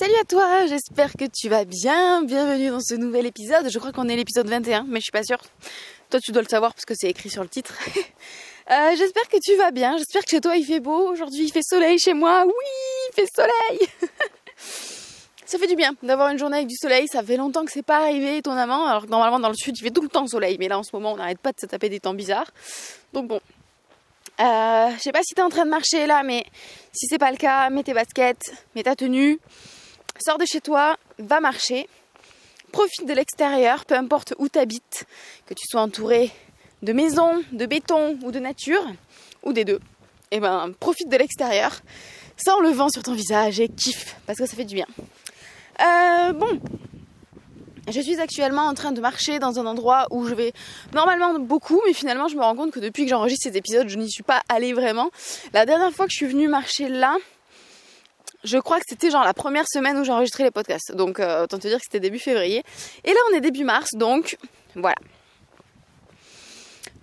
Salut à toi, j'espère que tu vas bien. Bienvenue dans ce nouvel épisode. Je crois qu'on est l'épisode 21, mais je suis pas sûre. Toi, tu dois le savoir parce que c'est écrit sur le titre. Euh, j'espère que tu vas bien. J'espère que chez toi il fait beau. Aujourd'hui, il fait soleil chez moi. Oui, il fait soleil. ça fait du bien d'avoir une journée avec du soleil. Ça fait longtemps que c'est pas arrivé étonnamment. Alors que normalement dans le sud il fait tout le temps soleil, mais là en ce moment on n'arrête pas de se taper des temps bizarres. Donc bon. Euh, je sais pas si t'es en train de marcher là, mais si c'est pas le cas, mets tes baskets, mets ta tenue, sors de chez toi, va marcher, profite de l'extérieur, peu importe où t'habites, que tu sois entouré de maisons, de béton ou de nature, ou des deux. Et eh ben profite de l'extérieur, sens le vent sur ton visage et kiffe, parce que ça fait du bien. Euh, bon, je suis actuellement en train de marcher dans un endroit où je vais normalement beaucoup, mais finalement je me rends compte que depuis que j'enregistre ces épisodes, je n'y suis pas allée vraiment. La dernière fois que je suis venue marcher là, je crois que c'était genre la première semaine où j'ai enregistré les podcasts. Donc euh, autant te dire que c'était début février. Et là on est début mars, donc voilà.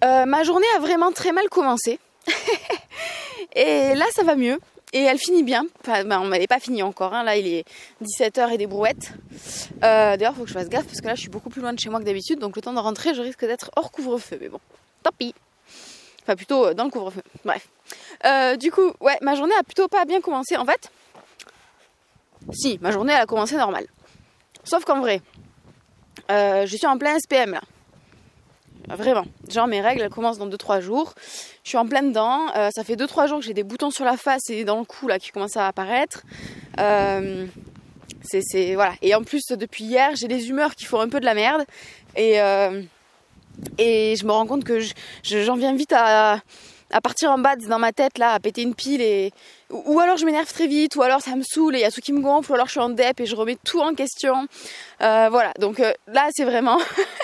Euh, ma journée a vraiment très mal commencé. et là ça va mieux. Et elle finit bien. Enfin, ben, elle n'est pas finie encore. Hein. Là, il est 17h et des brouettes. Euh, D'ailleurs, il faut que je fasse gaffe parce que là, je suis beaucoup plus loin de chez moi que d'habitude. Donc, le temps de rentrer, je risque d'être hors couvre-feu. Mais bon, tant pis. Enfin, plutôt euh, dans le couvre-feu. Bref. Du coup, ouais, ma journée a plutôt pas bien commencé. En fait, si, ma journée, a commencé normal. Sauf qu'en vrai, euh, je suis en plein SPM là. Vraiment. Genre mes règles elles commencent dans 2-3 jours. Je suis en plein dedans. Euh, ça fait 2-3 jours que j'ai des boutons sur la face et dans le cou là qui commencent à apparaître. Euh, c'est voilà. Et en plus depuis hier j'ai des humeurs qui font un peu de la merde et je me rends compte que j'en viens vite à à partir en bas dans ma tête là, à péter une pile et ou alors je m'énerve très vite, ou alors ça me saoule et il y a tout qui me gonfle, ou alors je suis en dep et je remets tout en question. Euh, voilà, donc euh, là c'est vraiment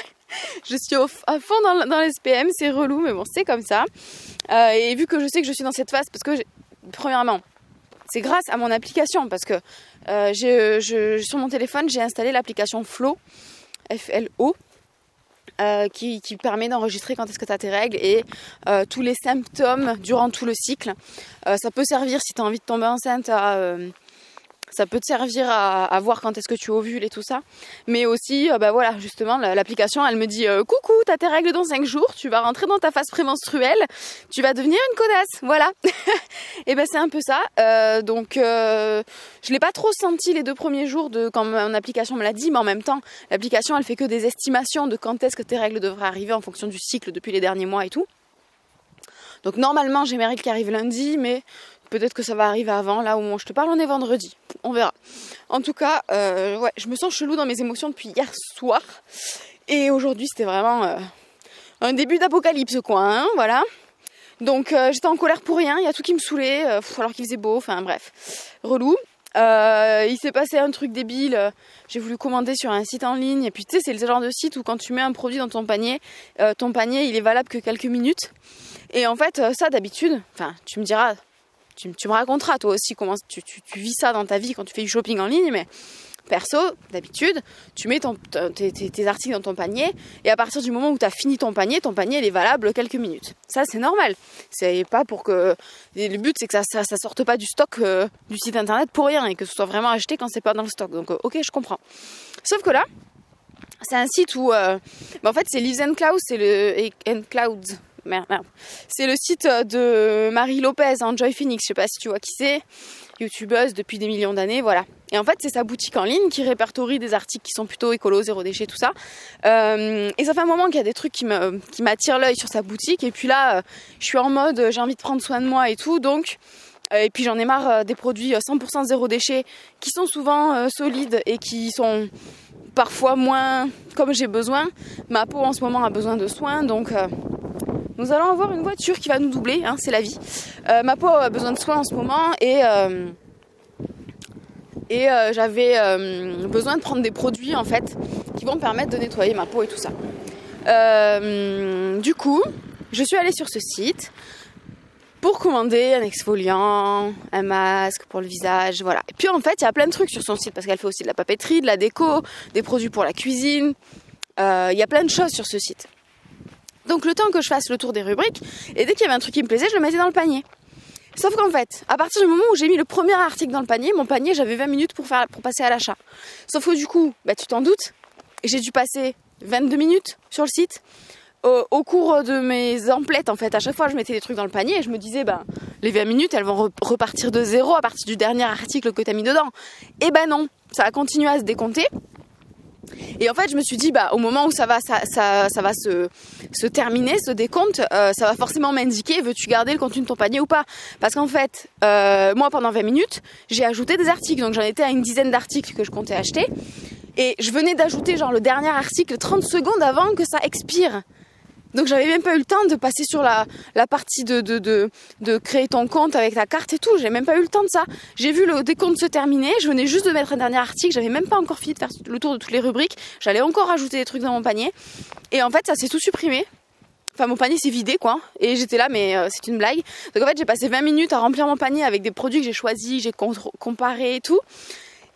je suis à fond dans, l'SPM, c'est relou, mais bon, c'est comme ça. Euh, et vu que je sais que je suis dans cette phase, parce que, premièrement, c'est grâce à mon application, parce que sur mon téléphone, j'ai installé l'application Flow, F-L-O, euh, qui, qui, permet d'enregistrer quand est-ce que tu as tes règles et euh, tous les symptômes durant tout le cycle. Euh, ça peut servir si tu as envie de tomber enceinte à ça peut te servir à, voir quand est-ce que tu ovules et tout ça. Mais aussi, euh, bah voilà, justement, l'application, elle me dit euh, coucou, t'as tes règles dans 5 jours, tu vas rentrer dans ta phase prémenstruelle, tu vas devenir une connasse, voilà. et ben c'est un peu ça. Euh, donc je l'ai pas trop senti les deux premiers jours de quand mon application me l'a dit, mais en même temps, l'application elle fait que des estimations de quand est-ce que tes règles devraient arriver en fonction du cycle depuis les derniers mois et tout. Donc normalement j'ai mes règles qui arrivent lundi, mais Peut-être que ça va arriver avant, là où je te parle, on est vendredi. On verra. En tout cas, euh, je me sens chelou dans mes émotions depuis hier soir. Et aujourd'hui, c'était vraiment euh, un début d'apocalypse, quoi. Hein, voilà. Donc euh, j'étais en colère pour rien, il y a tout qui me saoulait, alors qu'il faisait beau, enfin bref, relou. il s'est passé un truc débile, j'ai voulu commander sur un site en ligne, et puis tu sais, c'est le genre de site où quand tu mets un produit dans ton panier, ton panier il est valable que quelques minutes. Et en fait, ça d'habitude, enfin tu me diras, tu, me raconteras toi aussi comment tu, vis ça dans ta vie quand tu fais du shopping en ligne, mais perso, d'habitude, tu mets tes, articles dans ton panier et à partir du moment où tu as fini ton panier, ton panier est valable quelques minutes. Ça c'est normal. C'est pas pour que le but c'est que ça, ça, sorte pas du stock euh, du site internet pour rien et que ce soit vraiment acheté quand c'est pas dans le stock. Donc euh, ok, je comprends. Sauf que là, c'est un site où, euh, bah, en fait, c'est Lives and c'est le and Clouds merde. C'est le site de Marie Lopez, hein, Phoenix. Je sais pas si tu vois qui c'est. Youtubeuse depuis des millions d'années, voilà. Et en fait, c'est sa boutique en ligne qui répertorie des articles qui sont plutôt écolo, zéro déchet, tout ça. Euh, et ça fait un moment qu'il y a des trucs qui m'attirent l'œil sur sa boutique. Et puis là, euh, je suis en mode, j'ai envie de prendre soin de moi et tout, donc. Euh, et puis j'en ai marre des produits 100% zéro déchet qui sont souvent solides et qui sont parfois moins comme j'ai besoin. Ma peau en ce moment a besoin de soins, donc nous allons avoir une voiture qui va nous doubler, hein, c'est la vie. Euh, ma peau a besoin de soins en ce moment et, euh, euh, j'avais besoin de prendre des produits en fait qui vont me permettre de nettoyer ma peau et tout ça. du coup, je suis allée sur ce site pour commander un exfoliant, un masque pour le visage, voilà. Et puis en fait, il y a plein de trucs sur son site parce qu'elle fait aussi de la papeterie, de la déco, des produits pour la cuisine. Il y a plein de choses sur ce site. Donc le temps que je fasse le tour des rubriques, et dès qu'il y avait un truc qui me plaisait, je le mettais dans le panier. Sauf qu'en fait, à partir du moment où j'ai mis le premier article dans le panier, mon panier, j'avais 20 minutes pour, passer à l'achat. Sauf que du coup, bah, tu t'en doutes, j'ai dû passer 22 minutes sur le site. Au, cours de mes emplettes, en fait, à chaque fois, je mettais des trucs dans le panier et je me disais, ben, les 20 minutes, elles vont repartir de zéro à partir du dernier article que tu mis dedans. Et ben non, ça a continué à se décompter. Et en fait, je me suis dit, bah, au moment où ça va, se terminer, ce décompte, euh, ça va forcément m'indiquer, veux-tu garder le contenu de ton panier ou pas? Parce qu'en fait, euh, moi, pendant 20 minutes, j'ai ajouté des articles. Donc, j'en étais à une dizaine d'articles que je comptais acheter. Et je venais d'ajouter, genre, le dernier article 30 secondes avant que ça expire. Donc j'avais même pas eu le temps de passer sur la, partie de, créer ton compte avec ta carte et tout. J'ai même pas eu le temps de ça. J'ai vu le décompte se terminer. Je venais juste de mettre un dernier article. J'avais même pas encore fini de faire le tour de toutes les rubriques. J'allais encore ajouter des trucs dans mon panier. Et en fait, ça s'est tout supprimé. Enfin, mon panier s'est vidé, quoi. Et j'étais là, mais euh, c'est une blague. Donc en fait, j'ai passé 20 minutes à remplir mon panier avec des produits que j'ai choisis, j'ai comparé et tout.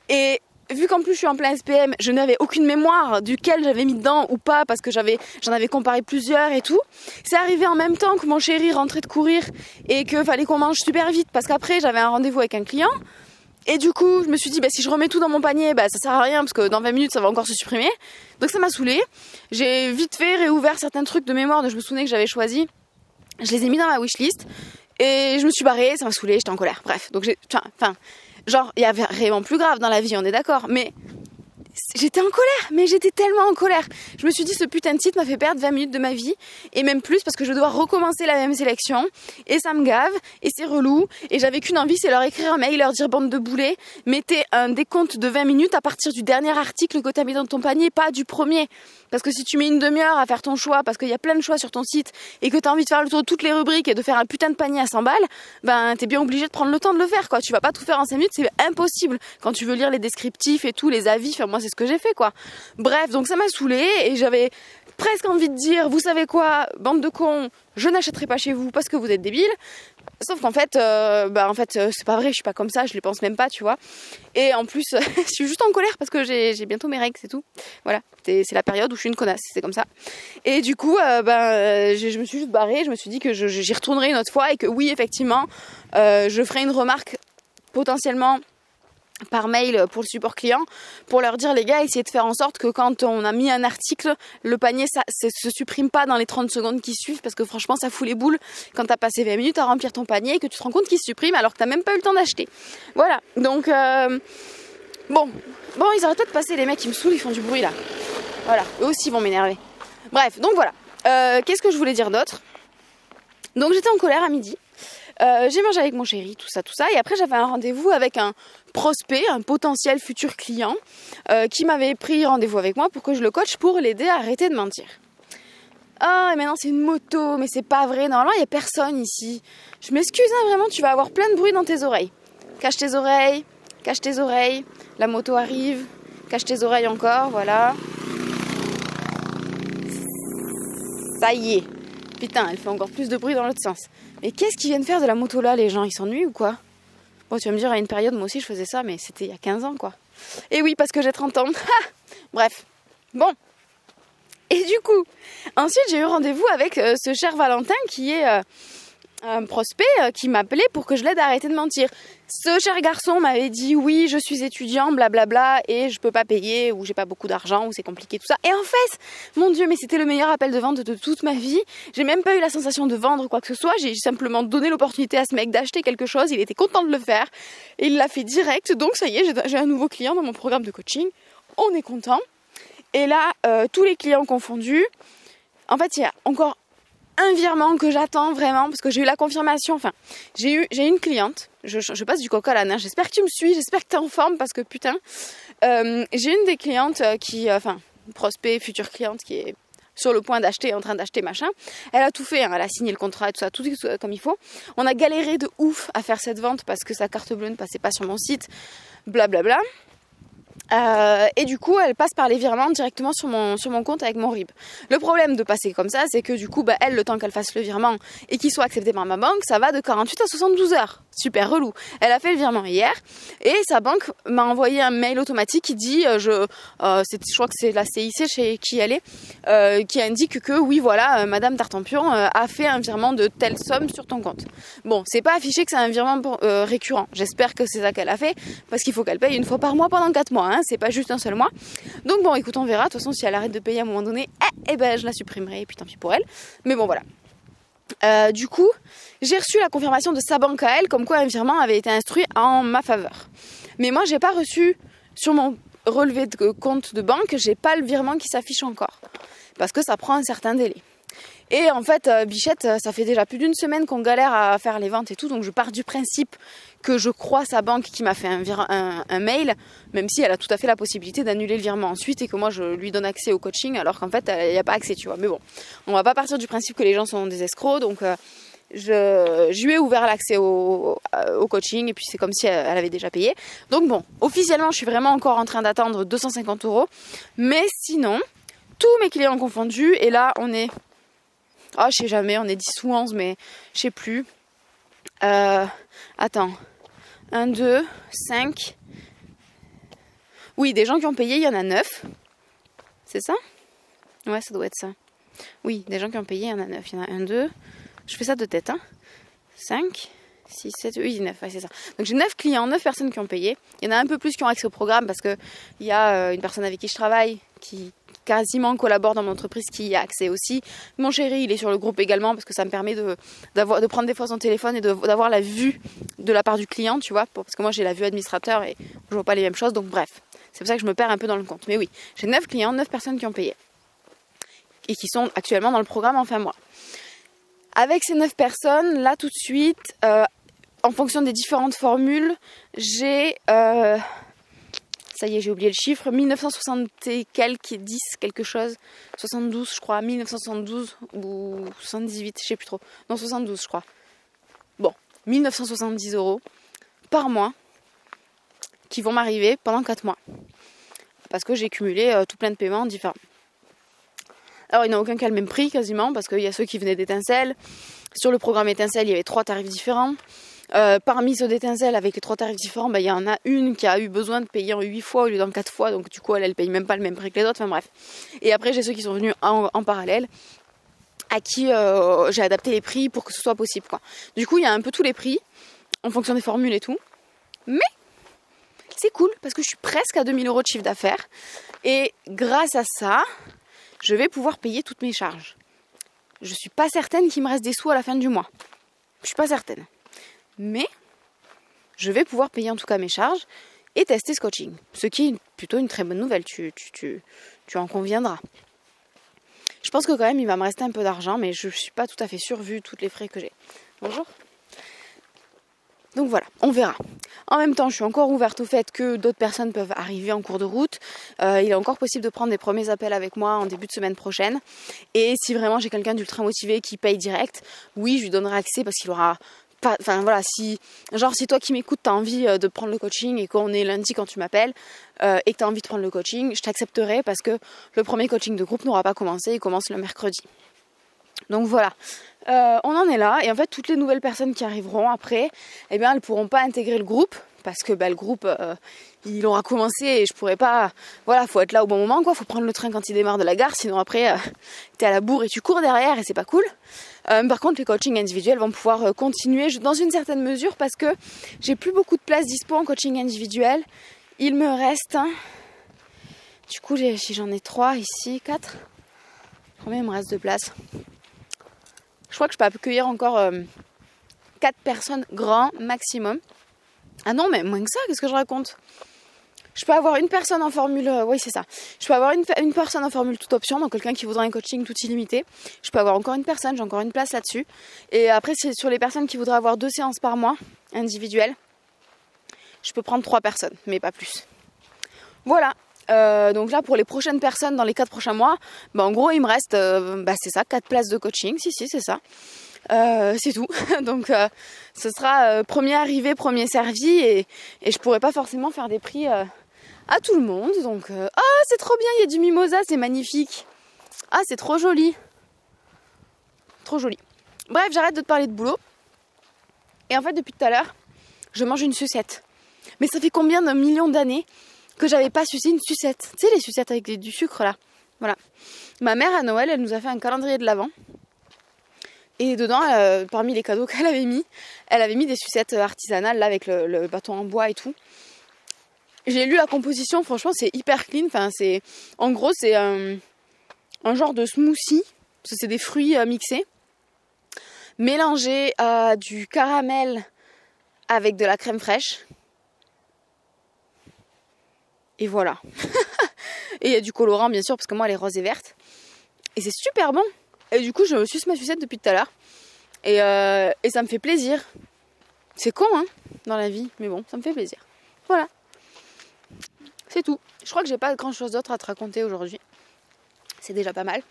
Et vu qu'en plus je suis en plein SPM, je n'avais aucune mémoire duquel j'avais mis dedans ou pas parce que j'avais, j'en avais comparé plusieurs et tout. C'est arrivé en même temps que mon chéri rentrait de courir et que fallait qu'on mange super vite parce qu'après j'avais un rendez-vous avec un client. Et du coup, je me suis dit, bah, si je remets tout dans mon panier, bah, ça sert à rien parce que dans 20 minutes, ça va encore se supprimer. Donc ça m'a saoulé. J'ai vite fait réouvert certains trucs de mémoire dont je me souvenais que j'avais choisi. Je les ai mis dans ma wishlist. Et je me suis barrée, ça m'a saoulé, j'étais en colère. Bref, donc j'ai, enfin, Genre, il y avait vraiment plus grave dans la vie, on est d'accord. Mais j'étais en colère, mais j'étais tellement en colère. Je me suis dit, ce putain de site m'a fait perdre 20 minutes de ma vie, et même plus parce que je dois recommencer la même sélection, et ça me gave, et c'est relou, et j'avais qu'une envie, c'est leur écrire un mail, leur dire bande de boulets, mettez un décompte de 20 minutes à partir du dernier article que tu as mis dans ton panier, pas du premier. Parce que si tu mets une demi-heure à faire ton choix, parce qu'il y a plein de choix sur ton site, et que tu as envie de faire le tour de toutes les rubriques et de faire un putain de panier à 100 balles, ben t'es bien obligé de prendre le temps de le faire, quoi. Tu vas pas tout faire en 5 minutes, c'est impossible. Quand tu veux lire les descriptifs et tout, les avis, enfin moi c'est ce que j'ai fait, quoi. Bref, donc ça m'a saoulé et j'avais presque envie de dire, vous savez quoi, bande de cons, je n'achèterai pas chez vous parce que vous êtes débiles. Sauf qu'en fait, bah en fait, euh, c'est pas vrai, je suis pas comme ça, je les pense même pas, tu vois. Et en plus, je suis juste en colère parce que j'ai bientôt mes règles, c'est tout. Voilà, c'est la période où je suis une connasse, c'est comme ça. Et du coup, euh, ben, je me suis juste barrée, je me suis dit que j'y retournerai une autre fois et que oui, effectivement, je ferai une remarque potentiellement par mail pour le support client pour leur dire les gars essayez de faire en sorte que quand on a mis un article le panier ça se supprime pas dans les 30 secondes qui suivent parce que franchement ça fout les boules quand t'as passé 20 minutes à remplir ton panier et que tu te rends compte qu'il se supprime alors que t'as même pas eu le temps d'acheter. Voilà. Donc euh, bon. Bon ils arrêtent pas de passer les mecs qui me saoulent ils font du bruit là voilà eux aussi vont m'énerver bref donc voilà euh, qu'est-ce que je voulais dire d'autre? Donc j'étais en colère à midi euh, j'ai mangé avec mon chéri, tout ça, tout ça. Et après, j'avais un rendez-vous avec un prospect, un potentiel futur client, euh, qui m'avait pris rendez-vous avec moi pour que je le coach pour l'aider à arrêter de mentir. Ah, et maintenant c'est une moto, mais c'est pas vrai. Normalement, il n'y a personne ici. Je m'excuse, hein, vraiment, tu vas avoir plein de bruit dans tes oreilles. Cache tes oreilles, cache tes oreilles. La moto arrive, cache tes oreilles encore, voilà. Ça y est. Putain, elle fait encore plus de bruit dans l'autre sens. Mais qu'est-ce qu'ils viennent faire de la moto là, les gens? Ils s'ennuient ou quoi? Bon, tu vas me dire, à une période, moi aussi, je faisais ça, mais c'était il y a 15 ans, quoi. Et oui, parce que j'ai 30 ans. Bref. Bon. Et du coup, ensuite, j'ai eu rendez-vous avec euh, ce cher Valentin qui est... Euh, un prospect euh, qui m'appelait pour que je l'aide à arrêter de mentir. Ce cher garçon m'avait dit oui, je suis étudiant, blablabla, et je peux pas payer, ou j'ai pas beaucoup d'argent, ou c'est compliqué, tout ça. Et en fait, mon dieu, mais c'était le meilleur appel de vente de toute ma vie. J'ai même pas eu la sensation de vendre quoi que ce soit, j'ai simplement donné l'opportunité à ce mec d'acheter quelque chose, il était content de le faire, et il l'a fait direct, donc ça y est, j'ai un nouveau client dans mon programme de coaching, on est content. Et là, euh, tous les clients confondus, en fait, il y a encore un virement que j'attends vraiment parce que j'ai eu la confirmation. Enfin, j'ai eu, j'ai une cliente. Je, passe du coca à l'âne. J'espère que tu me suis. J'espère que tu es en forme parce que putain, euh, j'ai une des clientes euh, qui, euh, enfin, prospect, future cliente qui est sur le point d'acheter, en train d'acheter machin. Elle a tout fait, hein. elle a signé le contrat et tout ça, tout comme il faut. On a galéré de ouf à faire cette vente parce que sa carte bleue ne passait pas sur mon site, blablabla. Bla bla. Euh, et du coup, elle passe par les virements directement sur mon, sur mon compte avec mon RIB. Le problème de passer comme ça, c'est que du coup, bah, elle, le temps qu'elle fasse le virement et qu'il soit accepté par ma banque, ça va de 48 à 72 heures. Super relou. Elle a fait le virement hier et sa banque m'a envoyé un mail automatique qui dit, euh, je, euh, je crois que c'est la CIC chez qui elle est, euh, qui indique que oui voilà, Madame Tartampion a fait un virement de telle somme sur ton compte. Bon, c'est pas affiché que c'est un virement récurrent. J'espère que c'est ça qu'elle a fait parce qu'il faut qu'elle paye une fois par mois pendant 4 mois. Hein, c'est pas juste un seul mois. Donc bon, écoute, on verra. De toute façon, si elle arrête de payer à un moment donné, eh, eh ben je la supprimerai et puis tant pis pour elle. Mais bon voilà. Euh, du coup, j'ai reçu la confirmation de sa banque à elle comme quoi un virement avait été instruit en ma faveur. Mais moi, j'ai pas reçu sur mon relevé de compte de banque, j'ai pas le virement qui s'affiche encore parce que ça prend un certain délai. Et en fait, euh, Bichette, euh, ça fait déjà plus d'une semaine qu'on galère à faire les ventes et tout, donc je pars du principe que je crois sa banque qui m'a fait un, mail, même si elle a tout à fait la possibilité d'annuler le virement ensuite et que moi je lui donne accès au coaching alors qu'en fait il n'y a pas accès, tu vois. Mais bon, on va pas partir du principe que les gens sont des escrocs, donc euh, je, lui ai ouvert l'accès au, au, coaching et puis c'est comme si elle, avait déjà payé. Donc bon, officiellement je suis vraiment encore en train d'attendre 250 euros, mais sinon tous mes clients confondus et là on est ah, je sais jamais, on est 10 ou 11, mais je sais plus. Euh, attends. 1, 2, 5. Oui, des gens qui ont payé, il y en a 9. C'est ça? Ouais, ça doit être ça. Oui, des gens qui ont payé, il y en a 9. Il y en a 1, 2. Je fais ça de tête, hein. 5, 6, 7, 8, 9. Ouais, c'est ça. Donc j'ai 9 clients, 9 personnes qui ont payé. Il y en a un peu plus qui ont accès au programme parce qu'il y a euh, une personne avec qui je travaille qui, quasiment collabore dans mon entreprise qui y a accès aussi. Mon chéri, il est sur le groupe également parce que ça me permet de, prendre des fois son téléphone et d'avoir la vue de la part du client, tu vois, parce que moi j'ai la vue administrateur et je vois pas les mêmes choses, donc bref. C'est pour ça que je me perds un peu dans le compte. Mais oui, j'ai 9 clients, 9 personnes qui ont payé et qui sont actuellement dans le programme en fin mois. Avec ces 9 personnes, là tout de suite, euh, en fonction des différentes formules, j'ai... Euh, ça y est, j'ai oublié le chiffre, 1960 et quelques, 10 quelque chose, 72 je crois, 1972 ou 78, je sais plus trop, non 72 je crois. Bon, 1970 euros par mois qui vont m'arriver pendant 4 mois. Parce que j'ai cumulé euh, tout plein de paiements différents. Alors il n'y a aucun qui a le même prix quasiment, parce qu'il y a ceux qui venaient d'étincelles. Sur le programme étincelle, il y avait trois tarifs différents. Euh, parmi ceux d'étincelle avec les trois tarifs différents, bah, il y en a une qui a eu besoin de payer en 8 fois au lieu d'en 4 fois, donc du coup elle, elle paye même pas le même prix que les autres, enfin bref. Et après j'ai ceux qui sont venus en, parallèle à qui euh, j'ai adapté les prix pour que ce soit possible. Du coup il y a un peu tous les prix en fonction des formules et tout. Mais c'est cool parce que je suis presque à 2000 euros de chiffre d'affaires et grâce à ça, je vais pouvoir payer toutes mes charges. Je suis pas certaine qu'il me reste des sous à la fin du mois. Je suis pas certaine mais je vais pouvoir payer en tout cas mes charges et tester ce coaching. Ce qui est plutôt une très bonne nouvelle, tu, en conviendras. Je pense que quand même il va me rester un peu d'argent, mais je ne suis pas tout à fait sûre vu toutes les frais que j'ai. Bonjour. Donc voilà, on verra. En même temps, je suis encore ouverte au fait que d'autres personnes peuvent arriver en cours de route. Euh, il est encore possible de prendre des premiers appels avec moi en début de semaine prochaine. Et si vraiment j'ai quelqu'un d'ultra motivé qui paye direct, oui, je lui donnerai accès parce qu'il aura enfin voilà, si genre si toi qui m'écoutes t'as envie euh, de prendre le coaching et qu'on est lundi quand tu m'appelles euh, et que t'as envie de prendre le coaching, je t'accepterai parce que le premier coaching de groupe n'aura pas commencé, il commence le mercredi. Donc voilà, euh, on en est là et en fait toutes les nouvelles personnes qui arriveront après, eh bien elles pourront pas intégrer le groupe parce que bah, le groupe il aura commencé et je pourrais pas voilà faut être là au bon moment quoi. Faut prendre le train quand il démarre de la gare sinon après euh, t'es à la bourre et tu cours derrière et c'est pas cool. Euh, par contre les coachings individuels vont pouvoir continuer dans une certaine mesure parce que j'ai plus beaucoup de place dispo en coaching individuel. Il me reste du coup si j'en ai trois ici quatre. Combien il me reste de place? Je crois que je peux accueillir encore quatre personnes grand maximum. Ah non, mais moins que ça, qu'est-ce que je raconte? Je peux avoir une personne en formule, euh, oui c'est ça. Je peux avoir une, personne en formule toute option, donc quelqu'un qui voudrait un coaching tout illimité. Je peux avoir encore une personne, j'ai encore une place là-dessus. Et après c'est sur les personnes qui voudraient avoir deux séances par mois, individuelles. Je peux prendre trois personnes, mais pas plus. Voilà. Euh, donc là pour les prochaines personnes dans les quatre prochains mois, bah, en gros il me reste, euh, bah, c'est ça, quatre places de coaching. Si si c'est ça. Euh, c'est tout. Donc ce sera premier arrivé, premier servi et, et je pourrais pas forcément faire des prix à tout le monde. Donc ah c'est trop bien, il y a du mimosa, c'est magnifique. Ah c'est trop joli. Trop joli. Bref, j'arrête de te parler de boulot. Et en fait depuis tout à l'heure, je mange une sucette. Mais ça fait combien de millions d'années que j'avais pas sucé une sucette? Tu sais, les sucettes avec du sucre là. Voilà. Ma mère à Noël, elle nous a fait un calendrier de l'Avent. Et dedans, euh, parmi les cadeaux qu'elle avait mis, elle avait mis des sucettes artisanales là avec le, bâton en bois et tout. J'ai lu la composition, franchement, c'est hyper clean. Enfin, c'est, en gros, c'est un, genre de smoothie. Parce que c'est des fruits euh, mixés, mélangés à du caramel avec de la crème fraîche. Et voilà. et il y a du colorant, bien sûr, parce que moi, elle est rose et verte. Et c'est super bon. Et du coup, je me suis ma sucette depuis tout à l'heure. Et, euh, et ça me fait plaisir. C'est con, hein, dans la vie. Mais bon, ça me fait plaisir. Voilà. C'est tout. Je crois que j'ai pas grand chose d'autre à te raconter aujourd'hui. C'est déjà pas mal.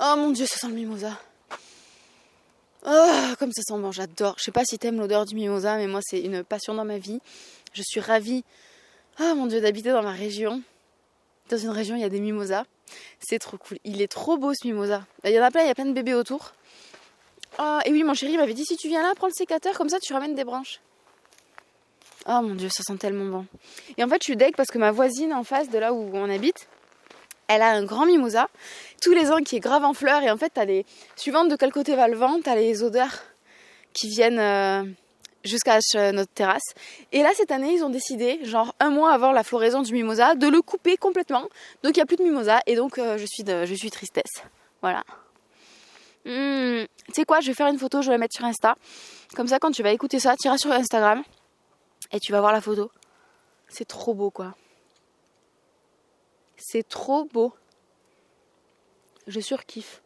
Oh mon dieu, ça sent le mimosa. Oh, comme ça sent bon, j'adore. Je sais pas si t'aimes l'odeur du mimosa, mais moi c'est une passion dans ma vie. Je suis ravie, oh mon dieu, d'habiter dans ma région. Dans une région, il y a des mimosas. C'est trop cool. Il est trop beau ce mimosa. Il y en a plein, il y a plein de bébés autour. Oh, et oui, mon chéri m'avait dit si tu viens là, prends le sécateur, comme ça tu ramènes des branches. Oh mon dieu, ça sent tellement bon. Et en fait, je suis deg parce que ma voisine en face de là où on habite, elle a un grand mimosa, tous les ans qui est grave en fleurs. Et en fait, t'as les. Suivant de quel côté va le vent, t'as les odeurs qui viennent euh, jusqu'à notre terrasse. Et là, cette année, ils ont décidé, genre un mois avant la floraison du mimosa, de le couper complètement. Donc il n'y a plus de mimosa et donc euh, je, suis je suis tristesse. Voilà. Hmm, tu sais quoi, je vais faire une photo, je vais la mettre sur Insta. Comme ça, quand tu vas écouter ça, tu iras sur Instagram et tu vas voir la photo. C'est trop beau, quoi. C'est trop beau. Je surkiffe.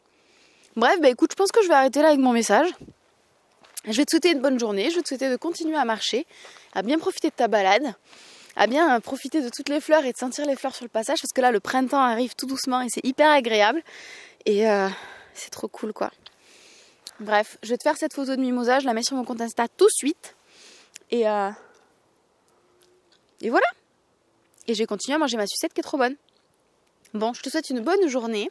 Bref, bah écoute, je pense que je vais arrêter là avec mon message. Je vais te souhaiter une bonne journée, je vais te souhaiter de continuer à marcher, à bien profiter de ta balade, à bien profiter de toutes les fleurs et de sentir les fleurs sur le passage, parce que là, le printemps arrive tout doucement et c'est hyper agréable. Et euh, c'est trop cool, quoi. Bref, je vais te faire cette photo de mimosa, je la mets sur mon compte Insta tout de suite. Et, euh, et voilà. Et je vais continuer à manger ma sucette qui est trop bonne. Bon, je te souhaite une bonne journée.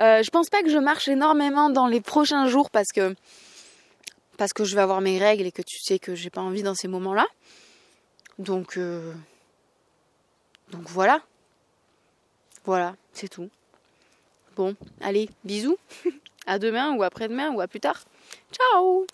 Euh, je pense pas que je marche énormément dans les prochains jours parce que parce que je vais avoir mes règles et que tu sais que j'ai pas envie dans ces moments-là. Donc euh, donc voilà. Voilà, c'est tout. Bon, allez, bisous. à demain ou après-demain ou à plus tard. Ciao